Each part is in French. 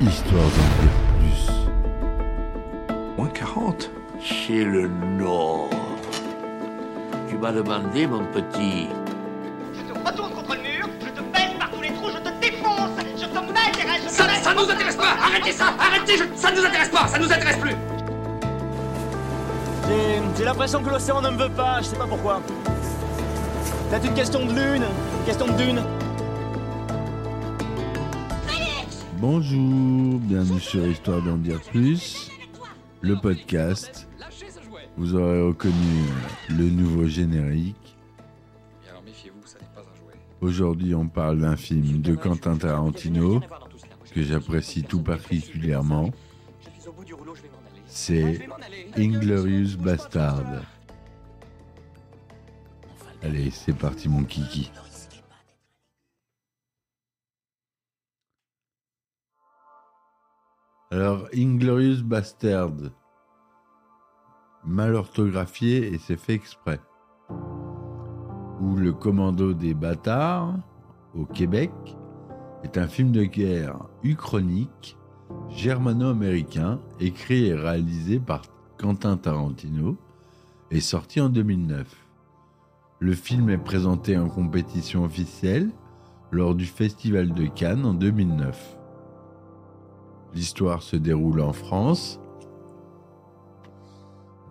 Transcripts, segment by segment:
Histoire d'en dire plus. Moins 40 C'est le Nord. Tu m'as demandé, mon petit. Je te retourne contre le mur, je te baisse par tous les trous, je te défonce, je te m'intéresse, je te Ça, ça nous intéresse pas Arrêtez ça Arrêtez je- Ça nous intéresse pas Ça nous intéresse plus J'ai l'impression que l'océan ne me veut pas, je sais pas pourquoi. Peut-être une question de lune, une question de dune. Bonjour, bienvenue sur Histoire d'en dire plus, le podcast. Vous aurez reconnu le nouveau générique. Aujourd'hui, on parle d'un film de Quentin Tarantino que j'apprécie tout particulièrement. C'est Inglorious Bastard. Allez, c'est parti mon kiki. Alors, Inglorious Bastard, mal orthographié et c'est fait exprès. Ou Le Commando des Bâtards, au Québec, est un film de guerre uchronique germano-américain, écrit et réalisé par Quentin Tarantino, et sorti en 2009. Le film est présenté en compétition officielle lors du Festival de Cannes en 2009. L'histoire se déroule en France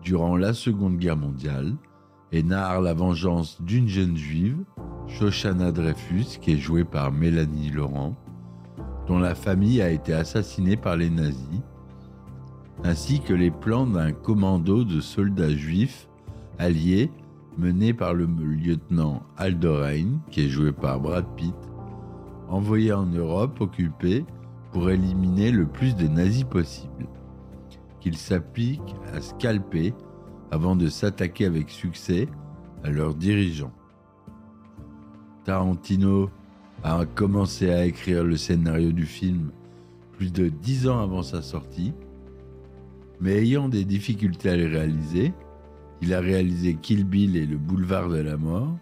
durant la Seconde Guerre mondiale et narre la vengeance d'une jeune juive, Shoshana Dreyfus, qui est jouée par Mélanie Laurent, dont la famille a été assassinée par les nazis, ainsi que les plans d'un commando de soldats juifs alliés mené par le lieutenant Aldorain, qui est joué par Brad Pitt, envoyé en Europe occupée pour éliminer le plus de nazis possible, qu'ils s'appliquent à scalper avant de s'attaquer avec succès à leurs dirigeants. Tarantino a commencé à écrire le scénario du film plus de dix ans avant sa sortie, mais ayant des difficultés à le réaliser, il a réalisé Kill Bill et le Boulevard de la Mort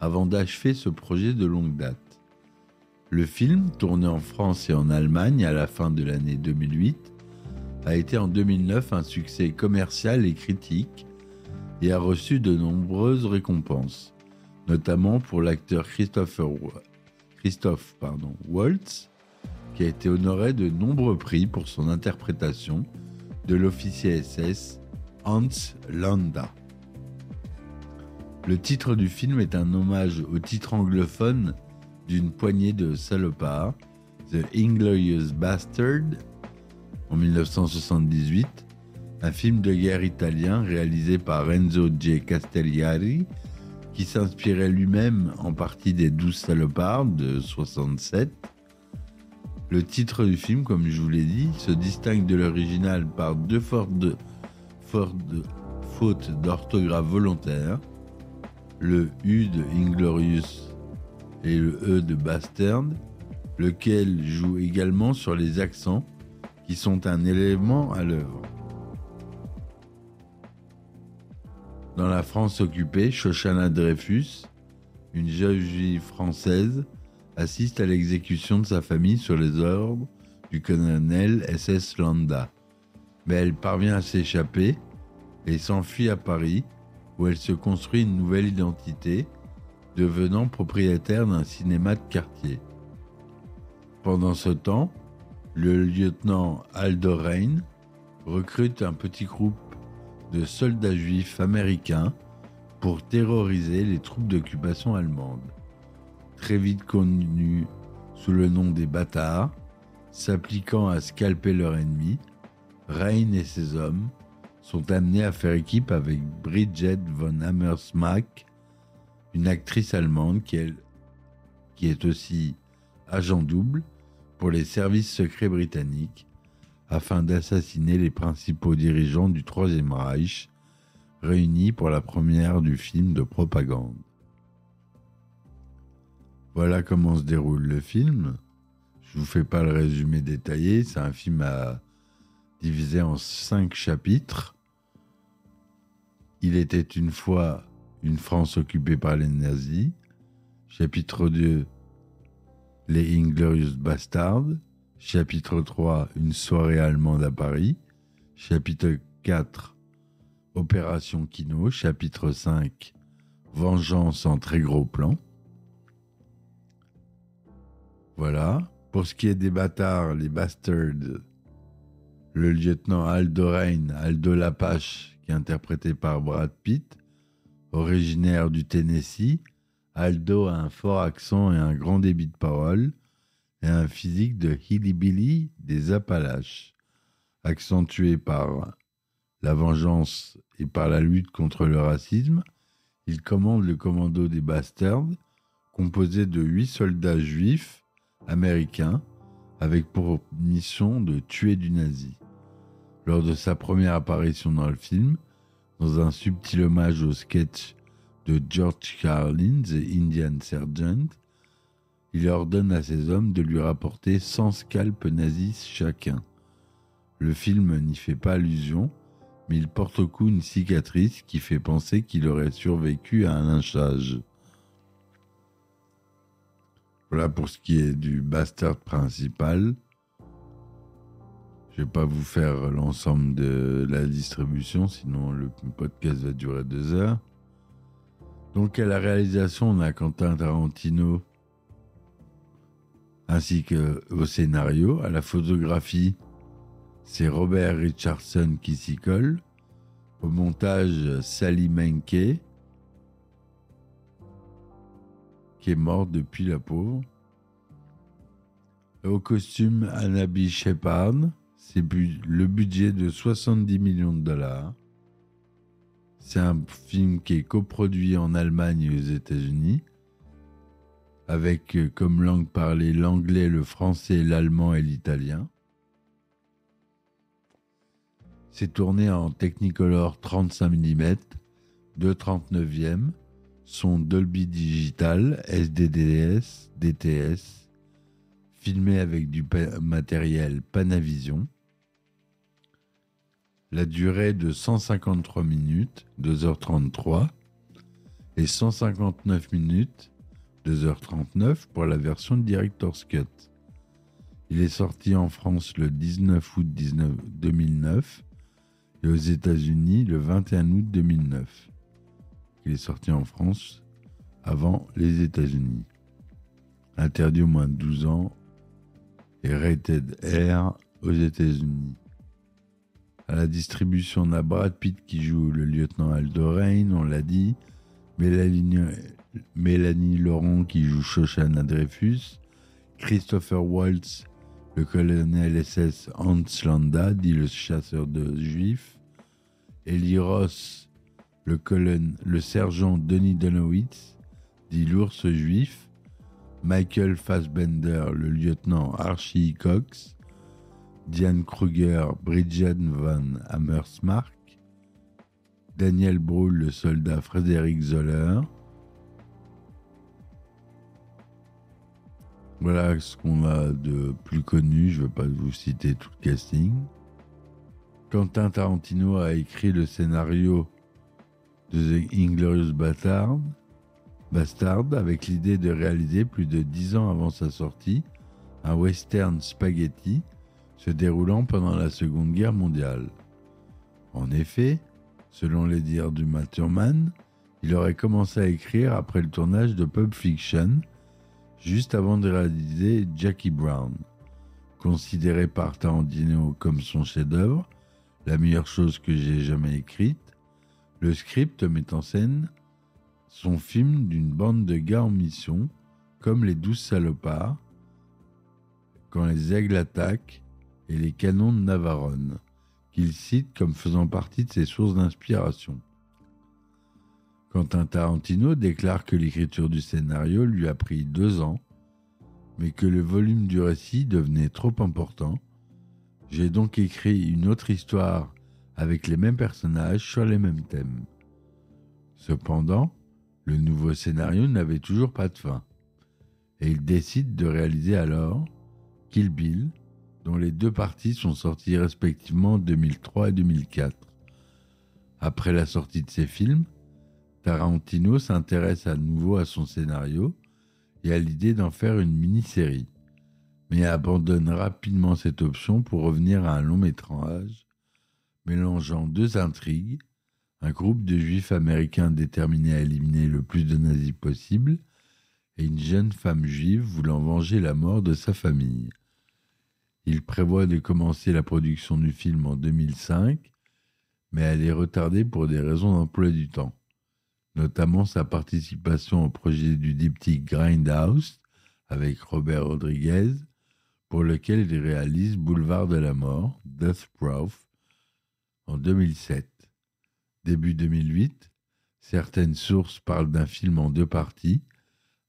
avant d'achever ce projet de longue date. Le film, tourné en France et en Allemagne à la fin de l'année 2008, a été en 2009 un succès commercial et critique et a reçu de nombreuses récompenses, notamment pour l'acteur Christopher Christophe Waltz, qui a été honoré de nombreux prix pour son interprétation de l'officier SS Hans Landa. Le titre du film est un hommage au titre anglophone d'une poignée de salopards, The Inglorious Bastard, en 1978, un film de guerre italien réalisé par Renzo G. Castellari, qui s'inspirait lui-même en partie des Douze salopards de 67. Le titre du film, comme je vous l'ai dit, se distingue de l'original par deux fortes, fautes d'orthographe volontaires, le U de Inglorious et le E de Bastard, lequel joue également sur les accents qui sont un élément à l'œuvre. Dans la France occupée, Shoshana Dreyfus, une jeune juive française, assiste à l'exécution de sa famille sur les ordres du colonel SS Landa. Mais elle parvient à s'échapper et s'enfuit à Paris, où elle se construit une nouvelle identité, devenant propriétaire d'un cinéma de quartier. Pendant ce temps, le lieutenant Aldorain recrute un petit groupe de soldats juifs américains pour terroriser les troupes d'occupation allemandes. Très vite connus sous le nom des bâtards, s'appliquant à scalper leur ennemi, Rain et ses hommes sont amenés à faire équipe avec Bridget von Hammersmack, une actrice allemande qui est, aussi agent double pour les services secrets britanniques afin d'assassiner les principaux dirigeants du Troisième Reich réunis pour la première du film de propagande. Voilà comment se déroule le film. Je vous fais pas le résumé détaillé, c'est un film à divisé en cinq chapitres. Il était une fois une France occupée par les nazis. Chapitre 2, Les Inglorious Bastards. Chapitre 3, Une soirée allemande à Paris. Chapitre 4, Opération Kino. Chapitre 5, Vengeance en très gros plan. Voilà. Pour ce qui est des bâtards, les bastards, le lieutenant Aldo Rain, Aldo Lapache, qui est interprété par Brad Pitt, originaire du Tennessee, Aldo a un fort accent et un grand débit de parole, et un physique de hillbilly des Appalaches, accentué par la vengeance et par la lutte contre le racisme. Il commande le commando des Bastards, composé de huit soldats juifs américain avec pour mission de tuer du nazi. Lors de sa première apparition dans le film, dans un subtil hommage au sketch de George Carlin, The Indian Sergeant, il ordonne à ses hommes de lui rapporter 100 scalpes nazis chacun. Le film n'y fait pas allusion, mais il porte au cou une cicatrice qui fait penser qu'il aurait survécu à un lynchage. Voilà pour ce qui est du bastard principal. Je vais pas vous faire l'ensemble de la distribution, sinon le podcast va durer deux heures. Donc à la réalisation, on a Quentin Tarantino, ainsi que au scénario. À la photographie, c'est Robert Richardson qui s'y colle. Au montage, Sally Menke. qui est morte depuis la pauvre. Au costume, Anabi Shepard, c'est le budget de 70 millions de dollars. C'est un film qui est coproduit en Allemagne et aux États-Unis, avec euh, comme langue parlée l'anglais, le français, l'allemand et l'italien. C'est tourné en Technicolor 35 mm, 2,39e, son Dolby Digital, SDDS, DTS, filmé avec du matériel Panavision. La durée de 153 minutes, 2h33, et 159 minutes, 2h39 pour la version Director's Cut. Il est sorti en France le 19 août 2009 et aux États-Unis le 21 août 2009. Il est sorti en France avant les États-Unis. Interdit au moins de 12 ans et rated R aux États-Unis. À la distribution, on a Pitt qui joue le lieutenant Aldo Rain, on l'a dit. Mélanie, Mélanie Laurent qui joue Shoshana Dreyfus. Christopher Waltz, le colonel SS Hans Landa, dit le chasseur de juifs. Eli Ross, le le sergent Denis Donowitz, dit l'ours juif, Michael Fassbender, le lieutenant Archie Cox, Diane Kruger, Bridget Van Hammersmark, Daniel Brühl, le soldat Frédéric Zoller. Voilà ce qu'on a de plus connu, je ne vais pas vous citer tout le casting. Quentin Tarantino a écrit le scénario de The Inglorious Bastard, Bastard avec l'idée de réaliser plus de dix ans avant sa sortie un western spaghetti se déroulant pendant la Seconde Guerre mondiale. En effet, selon les dires du Maturman, il aurait commencé à écrire après le tournage de Pulp Fiction, juste avant de réaliser Jackie Brown. Considéré par Tarantino comme son chef-d'œuvre, la meilleure chose que j'ai jamais écrite, le script met en scène son film d'une bande de gars en mission, comme les douze salopards, quand les aigles attaquent et les canons de Navarone, qu'il cite comme faisant partie de ses sources d'inspiration. Quentin Tarantino déclare que l'écriture du scénario lui a pris deux ans, mais que le volume du récit devenait trop important. J'ai donc écrit une autre histoire avec les mêmes personnages sur les mêmes thèmes. Cependant, le nouveau scénario n'avait toujours pas de fin, et il décide de réaliser alors Kill Bill, dont les deux parties sont sorties respectivement en 2003 et 2004. Après la sortie de ces films, Tarantino s'intéresse à nouveau à son scénario et à l'idée d'en faire une mini-série. mais abandonne rapidement cette option pour revenir à un long métrage mélangeant deux intrigues, un groupe de juifs américains déterminés à éliminer le plus de nazis possible et une jeune femme juive voulant venger la mort de sa famille. Il prévoit de commencer la production du film en 2005, mais elle est retardée pour des raisons d'emploi du temps, notamment sa participation au projet du diptyque Grindhouse avec Robert Rodriguez, pour lequel il réalise Boulevard de la Mort, Death Proof, en 2007. Début 2008, certaines sources parlent d'un film en deux parties,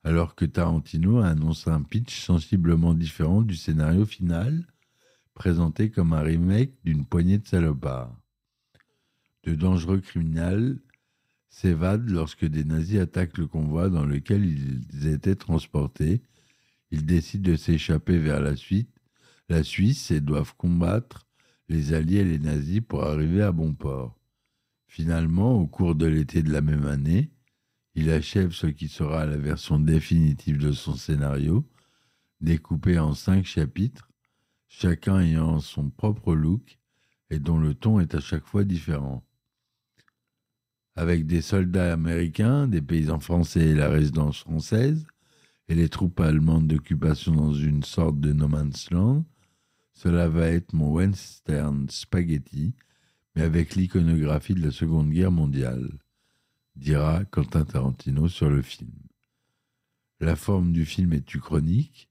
alors que Tarantino a annoncé un pitch sensiblement différent du scénario final, présenté comme un remake d'une poignée de salopards. De dangereux criminels s'évadent lorsque des nazis attaquent le convoi dans lequel ils étaient transportés. Ils décident de s'échapper vers la, suite, la Suisse et doivent combattre les Alliés et les nazis pour arriver à bon port. Finalement, au cours de l'été de la même année, il achève ce qui sera la version définitive de son scénario, découpé en cinq chapitres, chacun ayant son propre look et dont le ton est à chaque fois différent. Avec des soldats américains, des paysans français et la résidence française, et les troupes allemandes d'occupation dans une sorte de no man's land, cela va être mon western spaghetti, mais avec l'iconographie de la Seconde Guerre mondiale, dira Quentin Tarantino sur le film. La forme du film est uchronique.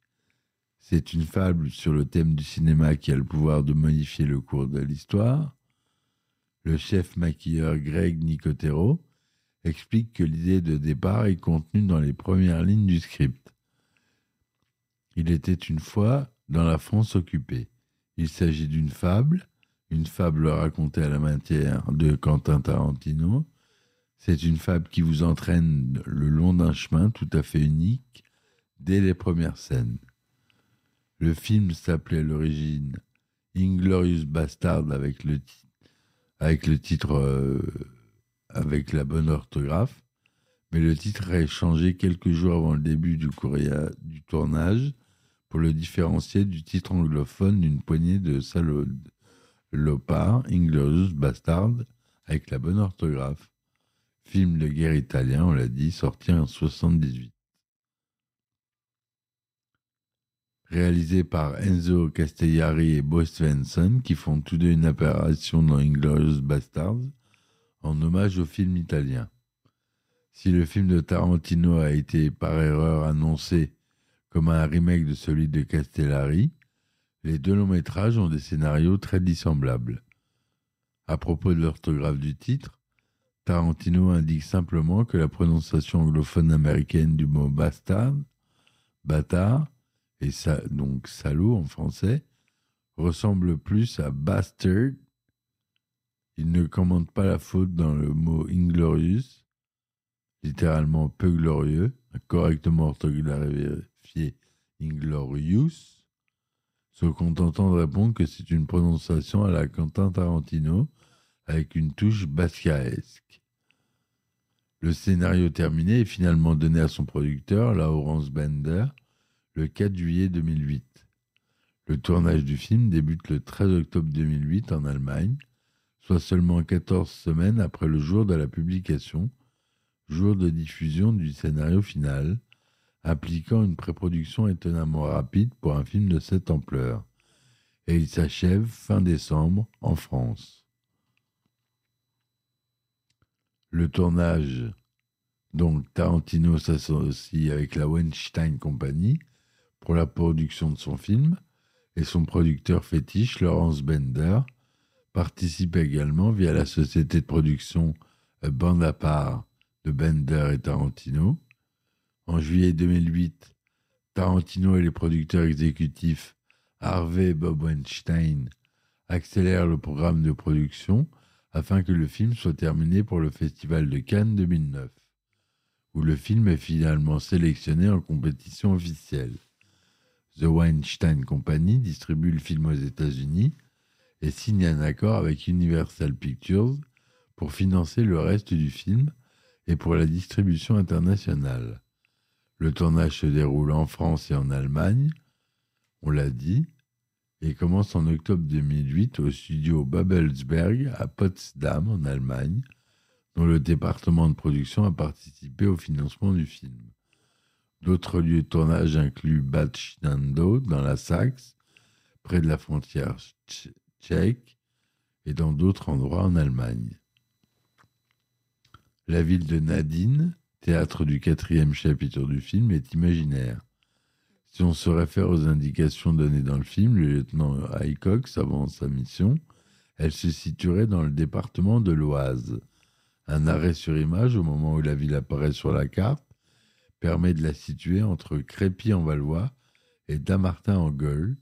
C'est une fable sur le thème du cinéma qui a le pouvoir de modifier le cours de l'histoire. Le chef maquilleur Greg Nicotero explique que l'idée de départ est contenue dans les premières lignes du script. Il était une fois dans la France occupée. Il s'agit d'une fable, une fable racontée à la matière de Quentin Tarantino. C'est une fable qui vous entraîne le long d'un chemin tout à fait unique dès les premières scènes. Le film s'appelait à l'origine Inglorious Bastard avec le, titre euh, avec la bonne orthographe, mais le titre a changé quelques jours avant le début du, courrier, du tournage pour le différencier du titre anglophone d'une poignée de salopards, Inglorious Bastard, avec la bonne orthographe. Film de guerre italien, on l'a dit, sorti en 78. Réalisé par Enzo Castellari et Bo Svensson, qui font tous deux une apparition dans Inglorious Bastards, en hommage au film italien. Si le film de Tarantino a été par erreur annoncé comme un remake de celui de Castellari, les deux longs métrages ont des scénarios très dissemblables. À propos de l'orthographe du titre, Tarantino indique simplement que la prononciation anglophone américaine du mot bastard, bâtard, et donc salaud en français, ressemble plus à bastard. Il ne commande pas la faute dans le mot inglorious, littéralement peu glorieux, correctement orthographié inglorious, se contentant de répondre que c'est une prononciation à la Quentin Tarantino avec une touche bascaesque. Le scénario terminé est finalement donné à son producteur, Laurence Bender, le 4 juillet 2008. Le tournage du film débute le 13 octobre 2008 en Allemagne, soit seulement 14 semaines après le jour de la publication, jour de diffusion du scénario final, impliquant une pré-production étonnamment rapide pour un film de cette ampleur. Et il s'achève fin décembre en France. Le tournage, donc Tarantino s'associe avec la Weinstein Company, pour la production de son film, et son producteur fétiche, Laurence Bender, participe également via la société de production Bande à part de Bender et Tarantino. En juillet 2008, Tarantino et les producteurs exécutifs Harvey et Bob Weinstein accélèrent le programme de production afin que le film soit terminé pour le Festival de Cannes 2009, où le film est finalement sélectionné en compétition officielle. The Weinstein Company distribue le film aux États-Unis et signe un accord avec Universal Pictures pour financer le reste du film et pour la distribution internationale. Le tournage se déroule en France et en Allemagne. on l'a dit, et commence en octobre 2008 au studio Babelsberg à Potsdam, en Allemagne, dont le département de production a participé au financement du film. D'autres lieux de tournage incluent Bad Schnando, dans la Saxe, près de la frontière tchèque, et dans d'autres endroits en Allemagne. La ville de Nadine, théâtre du quatrième chapitre du film, est imaginaire. Si on se réfère aux indications données dans le film, le lieutenant Haycox, avant sa mission, elle se situerait dans le département de l'Oise. Un arrêt sur image au moment où la ville apparaît sur la carte permet de la situer entre Crépy en Valois et Damartin en Gueule,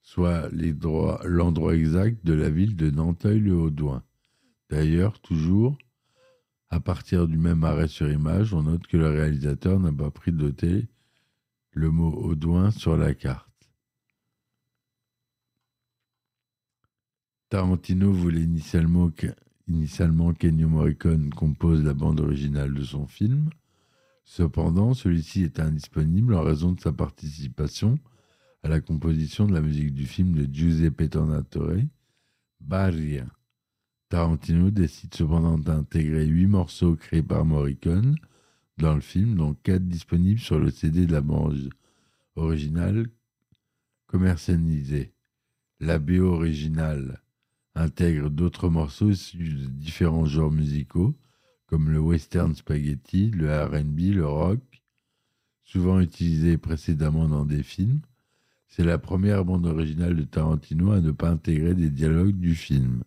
soit l'endroit exact de la ville de Nanteuil-le-Haudouin. D'ailleurs, toujours à partir du même arrêt sur image, on note que le réalisateur n'a pas pris de doté le mot Audouin sur la carte. Tarantino voulait initialement, initialement qu'Ennio Morricone compose la bande originale de son film. Cependant, celui-ci est indisponible en raison de sa participation à la composition de la musique du film de Giuseppe Tornatore, Barria. Tarantino décide cependant d'intégrer huit morceaux créés par Morricone dans le film, dont quatre disponibles sur le CD de la bande originale commercialisée. La BO originale intègre d'autres morceaux issus de différents genres musicaux, comme le western spaghetti, le RB, le rock, souvent utilisés précédemment dans des films. C'est la première bande originale de Tarantino à ne pas intégrer des dialogues du film.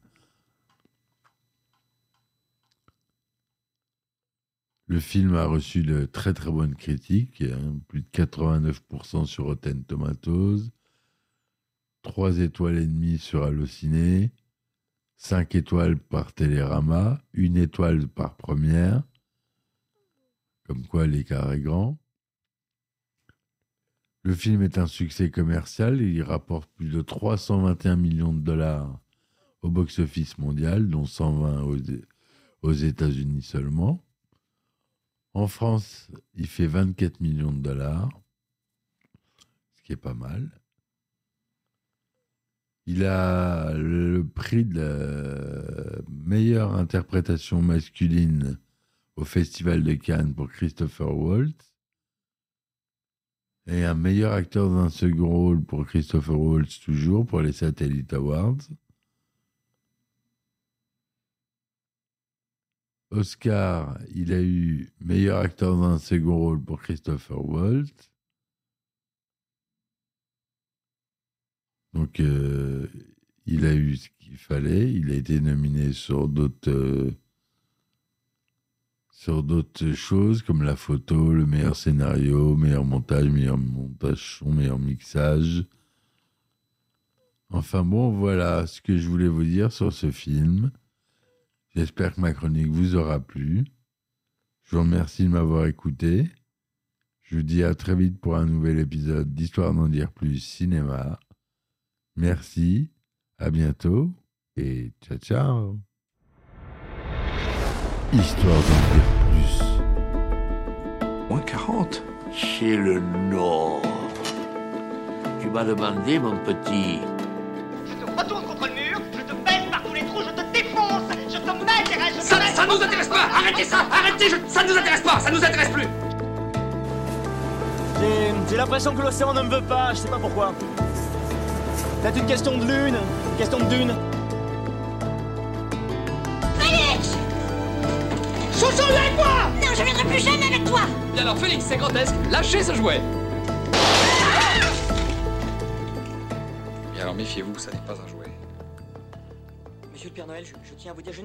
Le film a reçu de très très bonnes critiques, hein, plus de 89% sur Rotten Tomatoes, 3 étoiles et demie sur Allociné, 5 étoiles par Télérama, 1 étoile par première, comme quoi l'écart est grand. Le film est un succès commercial, il rapporte plus de 321 millions de dollars au box-office mondial, dont 120 aux, aux États-Unis seulement. En France, il fait 24 millions de dollars, ce qui est pas mal. Il a le prix de la meilleure interprétation masculine au Festival de Cannes pour Christopher Waltz et un meilleur acteur d'un second rôle pour Christopher Waltz toujours pour les Satellite Awards. Oscar, il a eu meilleur acteur dans un second rôle pour Christopher Waltz. Donc, euh, il a eu ce qu'il fallait. Il a été nominé sur d'autres euh, sur d'autres choses comme la photo, le meilleur scénario, meilleur montage, meilleur montage son, meilleur mixage. Enfin bon, voilà ce que je voulais vous dire sur ce film. J'espère que ma chronique vous aura plu. Je vous remercie de m'avoir écouté. Je vous dis à très vite pour un nouvel épisode d'Histoire d'en dire plus cinéma. Merci, à bientôt et ciao ciao. Histoire d'en dire plus. Moins 40 Chez le Nord. Tu m'as demandé, mon petit. Je te retourne contre le mets- ça nous intéresse pas. Arrêtez ça. Arrêtez je- Ça nous intéresse pas. Ça nous intéresse plus. J'ai l'impression que l'océan ne me veut pas, je sais pas pourquoi. Peut-être une question de lune, une question de dune. Félix Chouchou, viens avec moi Non, je viendrai plus jamais avec toi. Et alors Félix, c'est grotesque, lâchez ce jouet. Et alors méfiez-vous, ça n'est pas un jouet. Monsieur le Père Noël, je, je tiens à vous dire, je n'ai